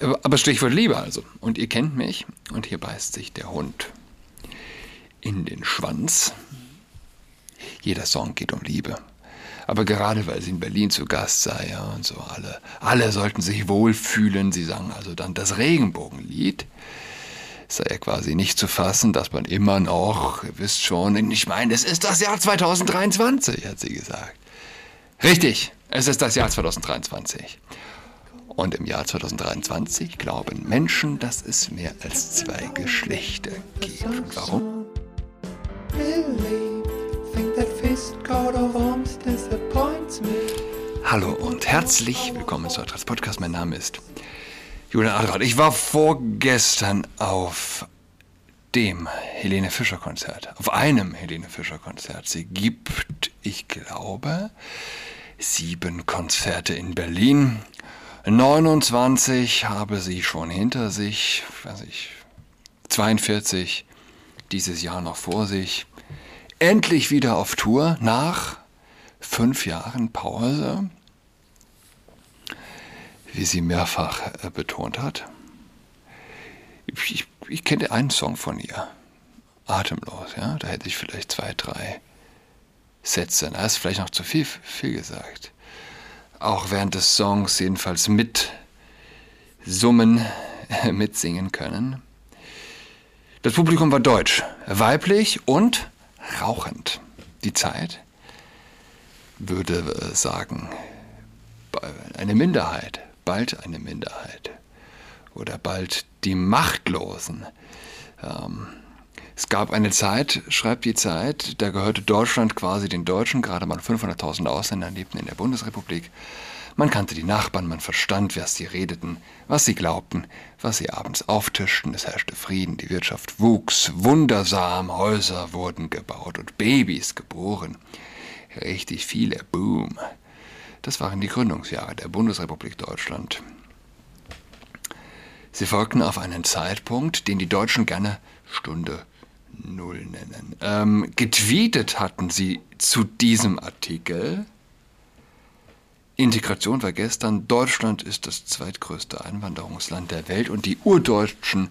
Aber Stichwort Liebe also. Und ihr kennt mich und hier beißt sich der Hund in den Schwanz. Jeder Song geht um Liebe. Aber gerade weil sie in Berlin zu Gast sei ja, und so alle, alle sollten sich wohlfühlen. Sie sang also dann das Regenbogenlied. Sei ja quasi nicht zu fassen, dass man immer noch, ihr wisst schon, ich meine, es ist das Jahr 2023, hat sie gesagt. Richtig, es ist das Jahr 2023. Und im Jahr 2023 glauben Menschen, dass es mehr als zwei Geschlechter gibt. Und warum? Hallo und herzlich willkommen zu Adrats Podcast. Mein Name ist Julian Adrat. Ich war vorgestern auf dem Helene Fischer Konzert, auf einem Helene Fischer Konzert. Sie gibt, ich glaube, sieben Konzerte in Berlin. 29 habe sie schon hinter sich, weiß ich, 42 dieses Jahr noch vor sich. Endlich wieder auf Tour nach fünf Jahren Pause, wie sie mehrfach äh, betont hat. Ich, ich kenne einen Song von ihr, Atemlos, ja, da hätte ich vielleicht zwei, drei Sätze, da ist vielleicht noch zu viel, viel gesagt. Auch während des Songs jedenfalls mit summen, mitsingen können. Das Publikum war deutsch, weiblich und rauchend. Die Zeit würde äh, sagen, eine Minderheit, bald eine Minderheit oder bald die Machtlosen. Ähm, es gab eine Zeit, schreibt die Zeit, da gehörte Deutschland quasi den Deutschen, gerade mal 500.000 Ausländer lebten in der Bundesrepublik. Man kannte die Nachbarn, man verstand, was sie redeten, was sie glaubten, was sie abends auftischten. Es herrschte Frieden, die Wirtschaft wuchs, wundersam, Häuser wurden gebaut und Babys geboren. Richtig viele, boom. Das waren die Gründungsjahre der Bundesrepublik Deutschland. Sie folgten auf einen Zeitpunkt, den die Deutschen gerne Stunde Null nennen. Ähm, getweetet hatten sie zu diesem Artikel, Integration war gestern. Deutschland ist das zweitgrößte Einwanderungsland der Welt und die Urdeutschen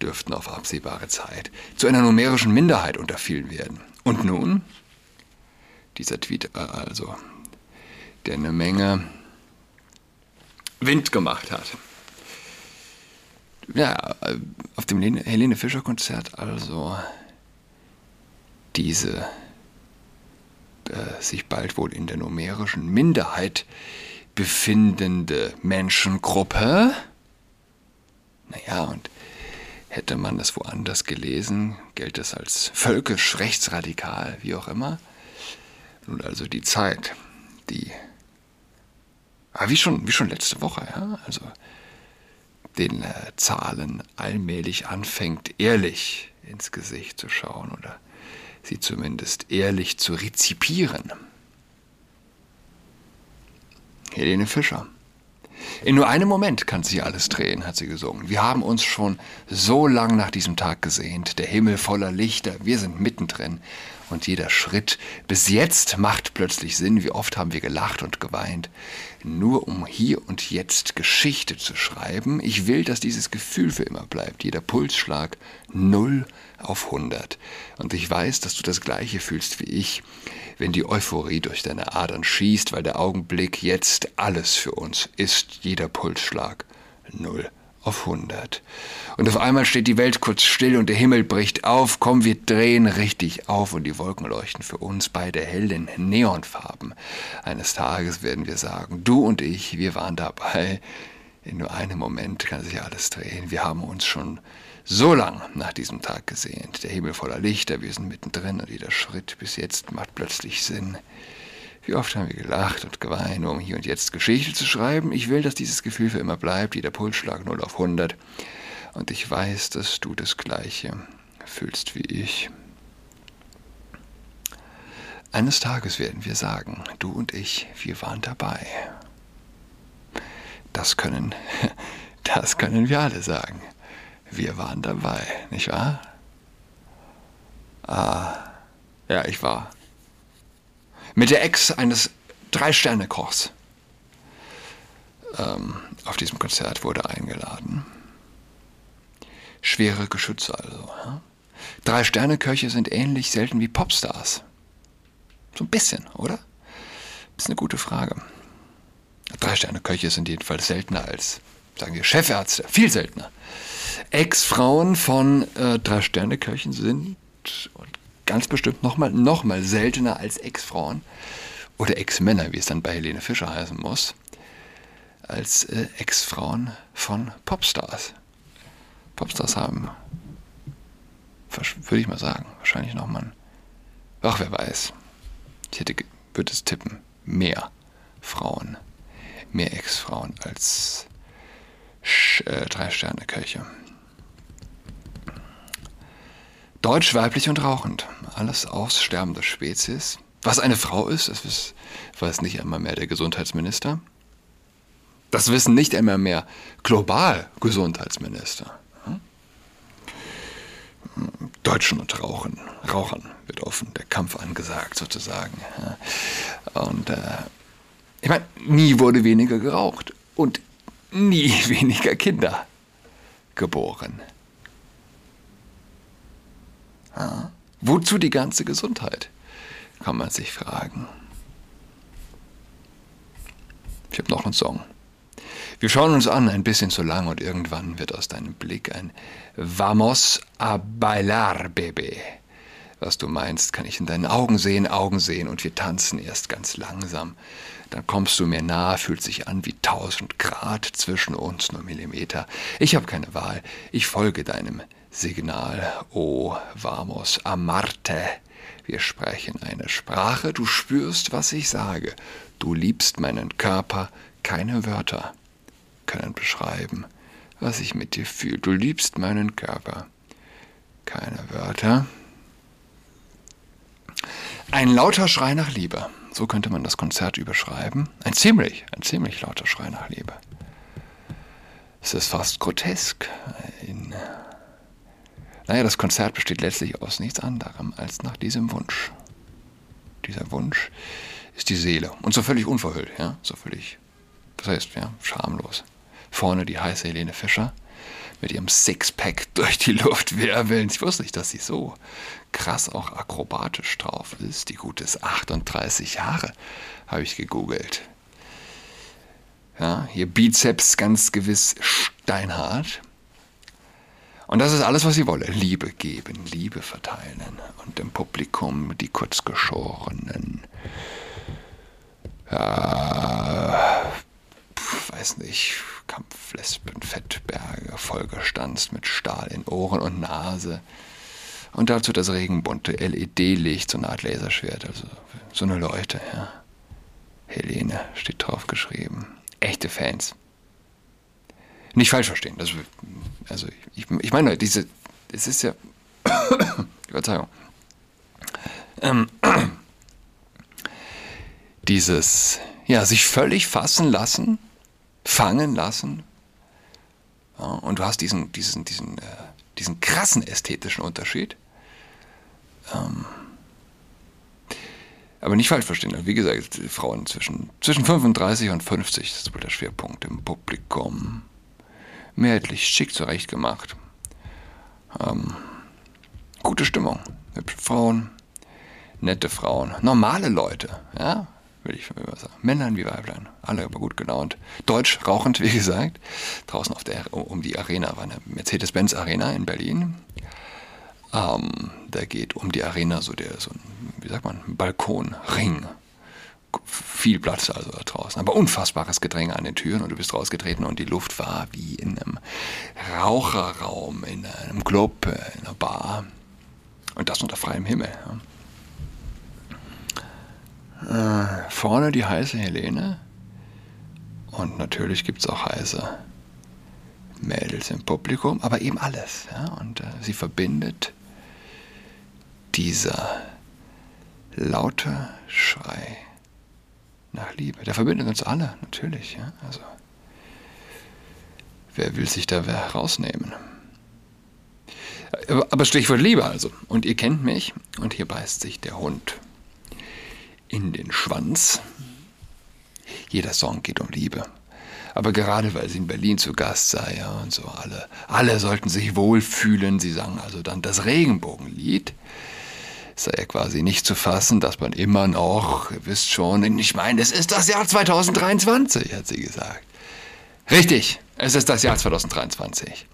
dürften auf absehbare Zeit zu einer numerischen Minderheit unter vielen werden. Und nun, dieser Tweet äh, also, der eine Menge Wind gemacht hat. Ja, äh, auf dem Helene Fischer Konzert also diese äh, sich bald wohl in der numerischen Minderheit befindende Menschengruppe. Naja, und hätte man das woanders gelesen, gilt es als völkisch, rechtsradikal, wie auch immer. Nun also die Zeit, die, ah, wie, schon, wie schon letzte Woche, ja, also den äh, Zahlen allmählich anfängt, ehrlich ins Gesicht zu schauen oder sie zumindest ehrlich zu rezipieren. Helene Fischer. In nur einem Moment kann sich alles drehen, hat sie gesungen. Wir haben uns schon so lang nach diesem Tag gesehnt, der Himmel voller Lichter, wir sind mittendrin und jeder Schritt bis jetzt macht plötzlich Sinn. Wie oft haben wir gelacht und geweint, nur um hier und jetzt Geschichte zu schreiben. Ich will, dass dieses Gefühl für immer bleibt. Jeder Pulsschlag 0 auf 100. Und ich weiß, dass du das gleiche fühlst wie ich, wenn die Euphorie durch deine Adern schießt, weil der Augenblick jetzt alles für uns ist. Jeder Pulsschlag 0 auf 100. Und auf einmal steht die Welt kurz still und der Himmel bricht auf. Komm, wir drehen richtig auf und die Wolken leuchten für uns beide hell in Neonfarben. Eines Tages werden wir sagen, du und ich, wir waren dabei. In nur einem Moment kann sich alles drehen. Wir haben uns schon so lang nach diesem Tag gesehnt. Der Himmel voller Lichter, wir sind mittendrin und jeder Schritt bis jetzt macht plötzlich Sinn. Wie oft haben wir gelacht und geweint, um hier und jetzt Geschichte zu schreiben. Ich will, dass dieses Gefühl für immer bleibt, jeder Pulsschlag 0 auf 100. Und ich weiß, dass du das Gleiche fühlst wie ich. Eines Tages werden wir sagen, du und ich, wir waren dabei. Das können, das können wir alle sagen. Wir waren dabei, nicht wahr? Ah, ja, ich war mit der Ex eines Drei-Sterne-Kochs ähm, auf diesem Konzert wurde eingeladen. Schwere Geschütze also. Ja? Drei Sterne-Köche sind ähnlich selten wie Popstars. So ein bisschen, oder? Das ist eine gute Frage. Drei Sterne-Köche sind jedenfalls seltener als, sagen wir, Chefärzte. Viel seltener. Ex-Frauen von äh, Drei Sterne-Köchen sind ganz bestimmt nochmal noch mal seltener als Ex-Frauen oder Ex-Männer, wie es dann bei Helene Fischer heißen muss, als äh, Ex-Frauen von Popstars. Popstars haben, würde ich mal sagen, wahrscheinlich nochmal, ach wer weiß, ich hätte, würde es tippen, mehr Frauen, mehr Ex-Frauen als äh, Drei-Sterne-Köche. Deutsch, weiblich und rauchend. Alles aussterbende Spezies. Was eine Frau ist, das weiß nicht einmal mehr der Gesundheitsminister. Das wissen nicht einmal mehr global Gesundheitsminister. Deutschen und Rauchen, Rauchern wird offen der Kampf angesagt sozusagen. Und äh, ich meine, nie wurde weniger geraucht und nie weniger Kinder geboren. Ja. Wozu die ganze Gesundheit? Kann man sich fragen. Ich habe noch einen Song. Wir schauen uns an, ein bisschen zu lang, und irgendwann wird aus deinem Blick ein Vamos a bailar, Baby. Was du meinst, kann ich in deinen Augen sehen, Augen sehen, und wir tanzen erst ganz langsam. Dann kommst du mir nahe, fühlt sich an wie tausend Grad zwischen uns, nur Millimeter. Ich habe keine Wahl, ich folge deinem Signal. O vamos a Marte. Wir sprechen eine Sprache, du spürst, was ich sage. Du liebst meinen Körper, keine Wörter können beschreiben, was ich mit dir fühle. Du liebst meinen Körper. Keine Wörter. Ein lauter Schrei nach Liebe. So könnte man das Konzert überschreiben. Ein ziemlich, ein ziemlich lauter Schrei nach Liebe. Es ist fast grotesk. In, naja, das Konzert besteht letztlich aus nichts anderem als nach diesem Wunsch. Dieser Wunsch ist die Seele. Und so völlig unverhüllt, ja, so völlig, das heißt, ja, schamlos. Vorne die heiße Helene Fischer mit ihrem Sixpack durch die Luft wirbeln. Ich wusste nicht, dass sie so krass auch akrobatisch drauf ist. Die gute ist 38 Jahre, habe ich gegoogelt. Ja, ihr Bizeps ganz gewiss steinhart. Und das ist alles, was sie wolle. Liebe geben, Liebe verteilen. Und im Publikum die kurzgeschorenen, ja, weiß nicht, Kampflesben, Fettberge, vollgestanzt mit Stahl in Ohren und Nase. Und dazu das regenbunte LED-Licht, so eine Art Laserschwert, also so eine Leute, ja. Helene steht drauf geschrieben. Echte Fans. Nicht falsch verstehen. Das, also ich, ich meine, diese, es ist ja, Verzeihung, ähm, dieses, ja, sich völlig fassen lassen fangen lassen. Ja, und du hast diesen, diesen, diesen, äh, diesen krassen ästhetischen Unterschied. Ähm, aber nicht falsch verstehen. Wie gesagt, Frauen zwischen, zwischen 35 und 50 das ist wohl der Schwerpunkt im Publikum. Mehrheitlich schick zurechtgemacht. Ähm, gute Stimmung. Hübsche Frauen, nette Frauen, normale Leute. Ja? würde ich sagen. Männlein wie Weiblein, alle aber gut gelaunt. Deutsch rauchend, wie gesagt. Draußen auf der, um die Arena war eine Mercedes-Benz Arena in Berlin. Ähm, da geht um die Arena so der, so ein, wie sagt man, Balkonring. Viel Platz also da draußen, aber unfassbares Gedränge an den Türen und du bist rausgetreten und die Luft war wie in einem Raucherraum, in einem Club, in einer Bar. Und das unter freiem Himmel. Äh, vorne die heiße Helene. Und natürlich gibt es auch heiße Mädels im Publikum, aber eben alles. Ja? Und äh, sie verbindet dieser laute Schrei nach Liebe. Der verbindet uns alle, natürlich. Ja? Also, wer will sich da herausnehmen? Aber Stichwort Liebe also. Und ihr kennt mich und hier beißt sich der Hund in den Schwanz. Jeder Song geht um Liebe. Aber gerade weil sie in Berlin zu Gast sei, ja, und so alle, alle sollten sich wohlfühlen. Sie sang also dann das Regenbogenlied. Sei ja quasi nicht zu fassen, dass man immer noch, ihr wisst schon, ich meine, es ist das Jahr 2023, hat sie gesagt. Richtig, es ist das Jahr 2023.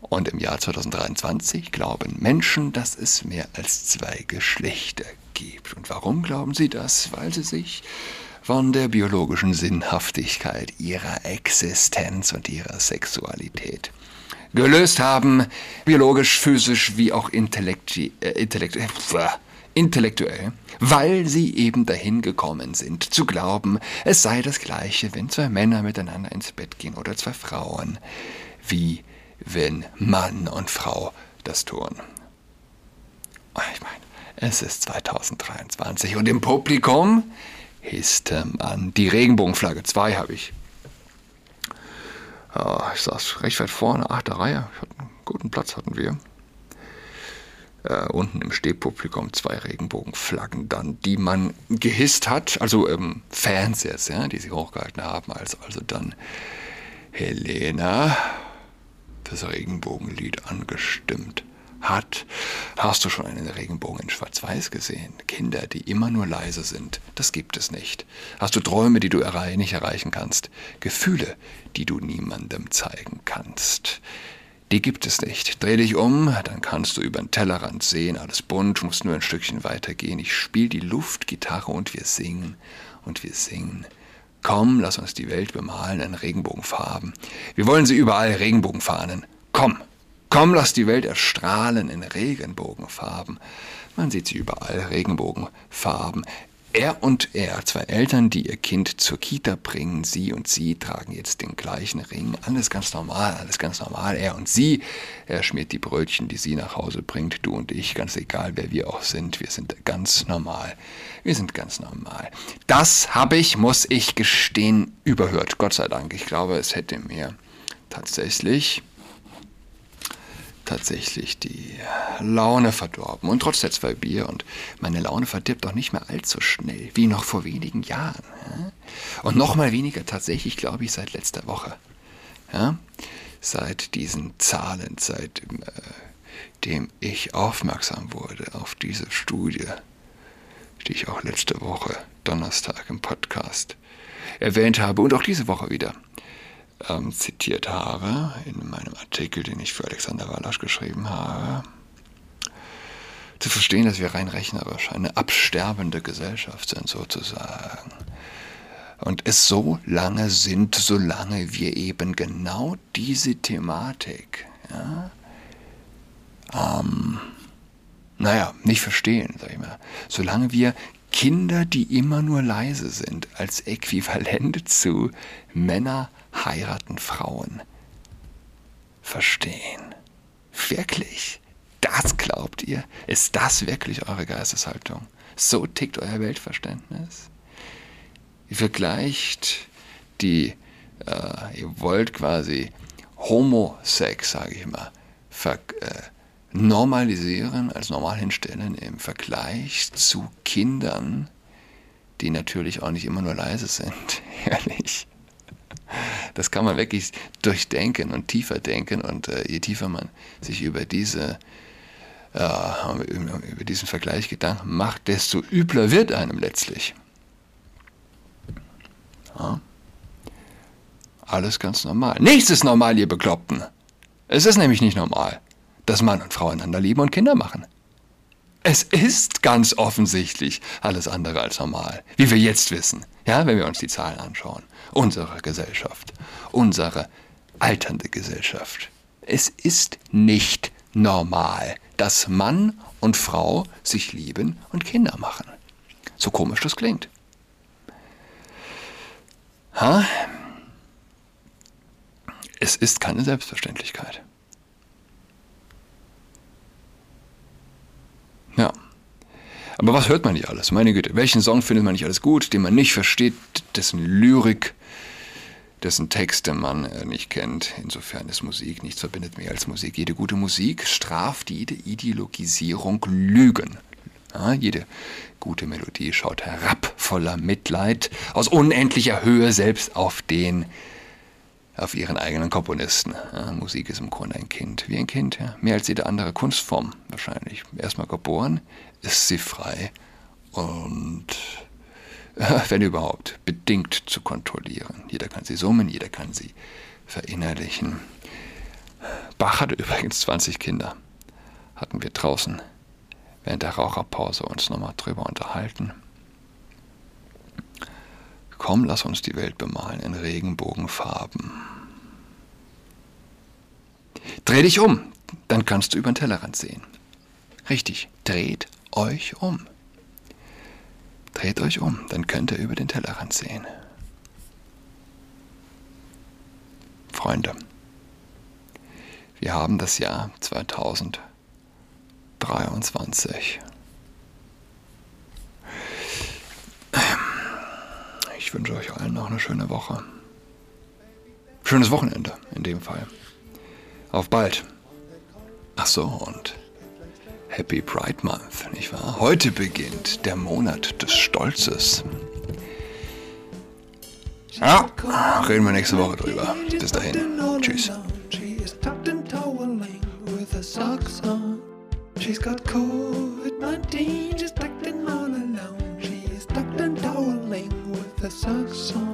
Und im Jahr 2023 glauben Menschen, dass es mehr als zwei Geschlechter gibt. Und warum glauben sie das? Weil sie sich von der biologischen Sinnhaftigkeit ihrer Existenz und ihrer Sexualität gelöst haben, biologisch, physisch wie auch äh, intellekt äh, intellektuell, weil sie eben dahin gekommen sind, zu glauben, es sei das gleiche, wenn zwei Männer miteinander ins Bett gehen oder zwei Frauen, wie wenn Mann und Frau das tun. Ich meine, es ist 2023 und im Publikum hisste man. Die Regenbogenflagge 2 habe ich. Ja, ich saß recht weit vorne, achte Reihe. einen guten Platz hatten wir. Äh, unten im Stehpublikum zwei Regenbogenflaggen dann, die man gehisst hat, also ähm, Fans jetzt, ja, die sie hochgehalten haben, als also dann Helena das Regenbogenlied angestimmt hat. Hast du schon einen Regenbogen in Schwarz-Weiß gesehen? Kinder, die immer nur leise sind, das gibt es nicht. Hast du Träume, die du nicht erreichen kannst? Gefühle, die du niemandem zeigen kannst? Die gibt es nicht. Dreh dich um, dann kannst du über den Tellerrand sehen, alles bunt, musst nur ein Stückchen weitergehen. Ich spiele die Luftgitarre und wir singen und wir singen. Komm, lass uns die Welt bemalen in Regenbogenfarben. Wir wollen sie überall Regenbogenfahnen. Komm, Komm, lass die Welt erstrahlen in Regenbogenfarben. Man sieht sie überall, Regenbogenfarben. Er und er, zwei Eltern, die ihr Kind zur Kita bringen, sie und sie tragen jetzt den gleichen Ring. Alles ganz normal, alles ganz normal. Er und sie, er schmiert die Brötchen, die sie nach Hause bringt, du und ich, ganz egal, wer wir auch sind. Wir sind ganz normal. Wir sind ganz normal. Das habe ich, muss ich gestehen, überhört. Gott sei Dank. Ich glaube, es hätte mir tatsächlich tatsächlich die Laune verdorben. Und trotz der zwei Bier und meine Laune verdirbt auch nicht mehr allzu schnell, wie noch vor wenigen Jahren. Und noch mal weniger tatsächlich, glaube ich, seit letzter Woche. Ja? Seit diesen Zahlen, seitdem äh, ich aufmerksam wurde auf diese Studie, die ich auch letzte Woche Donnerstag im Podcast erwähnt habe und auch diese Woche wieder ähm, zitiert habe, in meinem Artikel, den ich für Alexander Walasch geschrieben habe, zu verstehen, dass wir rein rechnerisch eine absterbende Gesellschaft sind, sozusagen. Und es so lange sind, solange wir eben genau diese Thematik, ja, ähm, naja, nicht verstehen, sag ich mal. Solange wir Kinder, die immer nur leise sind, als Äquivalent zu Männer heiraten Frauen verstehen. Wirklich? Das glaubt ihr? Ist das wirklich eure Geisteshaltung? So tickt euer Weltverständnis? Ihr vergleicht die, äh, ihr wollt quasi Homosex, sage ich mal, ver, äh, normalisieren, als normal hinstellen im Vergleich zu Kindern, die natürlich auch nicht immer nur leise sind, ehrlich. Das kann man wirklich durchdenken und tiefer denken und äh, je tiefer man sich über diese äh, über diesen Vergleich Gedanken macht, desto übler wird einem letztlich. Ja. Alles ganz normal. Nichts ist normal, ihr Bekloppten. Es ist nämlich nicht normal, dass Mann und Frau einander lieben und Kinder machen. Es ist ganz offensichtlich alles andere als normal, wie wir jetzt wissen, ja, wenn wir uns die Zahlen anschauen. Unsere Gesellschaft, unsere alternde Gesellschaft. Es ist nicht normal, dass Mann und Frau sich lieben und Kinder machen. So komisch das klingt. Ha? Es ist keine Selbstverständlichkeit. Aber was hört man nicht alles? Meine Güte, welchen Song findet man nicht alles gut, den man nicht versteht, dessen Lyrik, dessen Texte man äh, nicht kennt? Insofern ist Musik nichts verbindet mehr als Musik. Jede gute Musik straft jede Ideologisierung Lügen. Ja, jede gute Melodie schaut herab, voller Mitleid, aus unendlicher Höhe selbst auf den auf ihren eigenen Komponisten. Ja, Musik ist im Grunde ein Kind, wie ein Kind, ja. mehr als jede andere Kunstform wahrscheinlich. Erstmal geboren, ist sie frei und wenn überhaupt, bedingt zu kontrollieren. Jeder kann sie summen, jeder kann sie verinnerlichen. Bach hatte übrigens 20 Kinder. Hatten wir draußen während der Raucherpause uns nochmal drüber unterhalten. Komm, lass uns die Welt bemalen in Regenbogenfarben. Dreh dich um, dann kannst du über den Tellerrand sehen. Richtig, dreht euch um. Dreht euch um, dann könnt ihr über den Tellerrand sehen. Freunde, wir haben das Jahr 2023. Ich wünsche euch allen noch eine schöne Woche. Schönes Wochenende in dem Fall. Auf bald. Ach so, und Happy Pride Month, nicht wahr? Heute beginnt der Monat des Stolzes. Ja, reden wir nächste Woche drüber. Bis dahin. Tschüss. She's got COVID-19, she's tucked in all alone. She is tucked and toweling with a socks on.